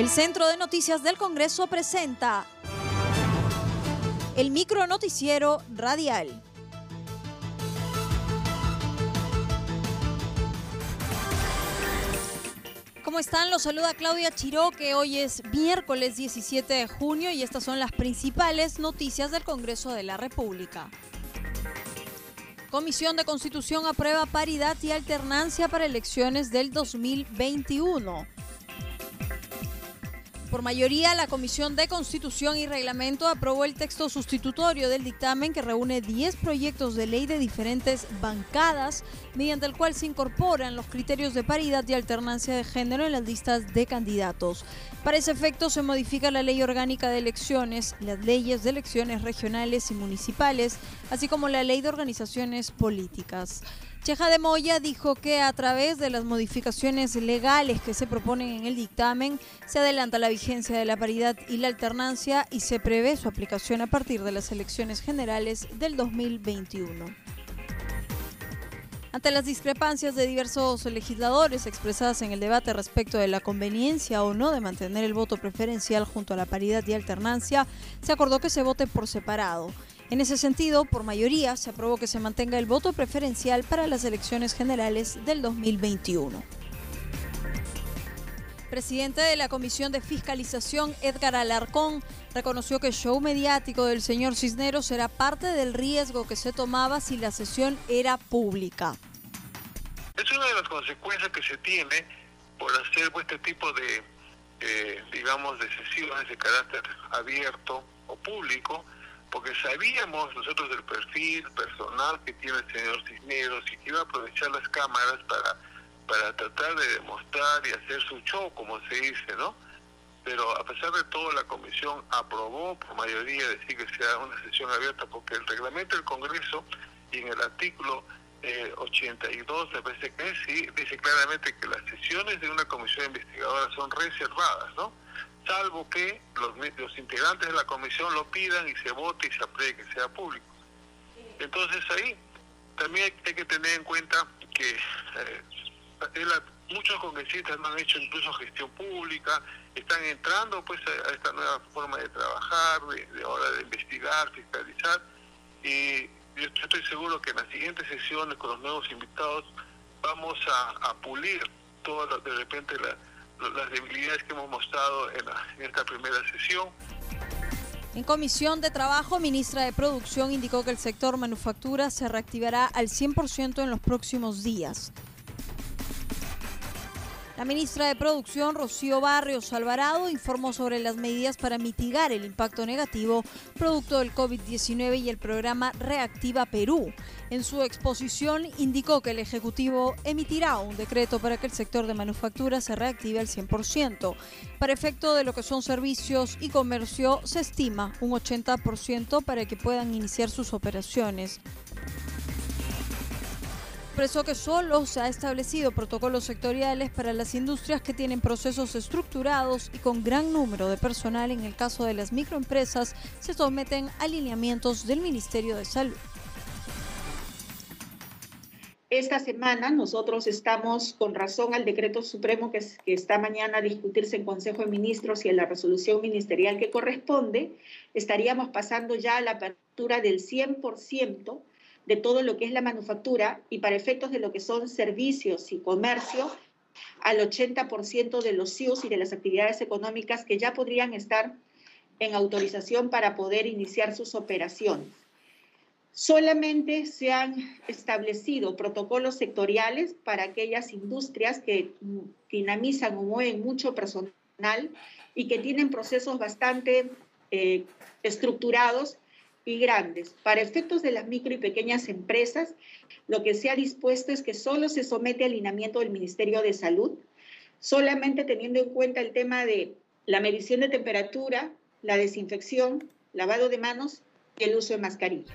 El Centro de Noticias del Congreso presenta el micro noticiero radial. ¿Cómo están? Los saluda Claudia Chiró, que hoy es miércoles 17 de junio y estas son las principales noticias del Congreso de la República. Comisión de Constitución aprueba paridad y alternancia para elecciones del 2021. Por mayoría, la Comisión de Constitución y Reglamento aprobó el texto sustitutorio del dictamen que reúne 10 proyectos de ley de diferentes bancadas, mediante el cual se incorporan los criterios de paridad y alternancia de género en las listas de candidatos. Para ese efecto, se modifica la ley orgánica de elecciones, las leyes de elecciones regionales y municipales, así como la ley de organizaciones políticas. Cheja de Moya dijo que a través de las modificaciones legales que se proponen en el dictamen se adelanta la vigencia de la paridad y la alternancia y se prevé su aplicación a partir de las elecciones generales del 2021. Ante las discrepancias de diversos legisladores expresadas en el debate respecto de la conveniencia o no de mantener el voto preferencial junto a la paridad y alternancia, se acordó que se vote por separado. En ese sentido, por mayoría, se aprobó que se mantenga el voto preferencial para las elecciones generales del 2021. Presidente de la Comisión de Fiscalización, Edgar Alarcón, reconoció que el show mediático del señor Cisneros era parte del riesgo que se tomaba si la sesión era pública. Es una de las consecuencias que se tiene por hacer este tipo de, eh, digamos, de sesiones de carácter abierto o público, porque sabíamos nosotros del perfil personal que tiene el señor Cisneros y que iba a aprovechar las cámaras para, para tratar de demostrar y hacer su show, como se dice, ¿no? Pero a pesar de todo, la comisión aprobó por mayoría decir que sea una sesión abierta, porque el reglamento del Congreso y en el artículo 82, eh, me parece que sí, dice claramente que las sesiones de una comisión investigadora son reservadas, ¿no? Salvo que los, los integrantes de la comisión lo pidan y se vote y se apruebe que sea público. Entonces ahí también hay, que tener en cuenta que eh, muchos congresistas no han hecho incluso gestión pública, están entrando pues a, esta nueva forma de trabajar, de, de hora de investigar, fiscalizar, y yo estoy seguro que en las siguientes sesiones con los nuevos invitados vamos a, pulir todo de repente la, las debilidades que hemos mostrado en, en esta primera sesión. En comisión de trabajo, ministra de Producción indicó que el sector manufactura se reactivará al 100% en los próximos días. La ministra de Producción, Rocío Barrios Alvarado, informó sobre las medidas para mitigar el impacto negativo producto del COVID-19 y el programa Reactiva Perú. En su exposición indicó que el Ejecutivo emitirá un decreto para que el sector de manufactura se reactive al 100%. Para efecto de lo que son servicios y comercio, se estima un 80% para que puedan iniciar sus operaciones expresó que solo se ha establecido protocolos sectoriales para las industrias que tienen procesos estructurados y con gran número de personal. En el caso de las microempresas, se someten alineamientos del Ministerio de Salud. Esta semana nosotros estamos con razón al decreto supremo que, que, está mañana a discutirse en Consejo de Ministros y en la resolución ministerial que corresponde, estaríamos pasando ya a la apertura del 100% de todo lo que es la manufactura y para efectos de lo que son servicios y comercio, al 80% de los CIUs y de las actividades económicas que ya podrían estar en autorización para poder iniciar sus operaciones. Solamente se han establecido protocolos sectoriales para aquellas industrias que dinamizan o mueven mucho personal y que tienen procesos bastante eh, estructurados y grandes. Para efectos de las micro y pequeñas empresas, lo que se ha dispuesto es que solo se somete al alineamiento del Ministerio de Salud, solamente teniendo en cuenta el tema de la medición de temperatura, la desinfección, lavado de manos y el uso de mascarilla.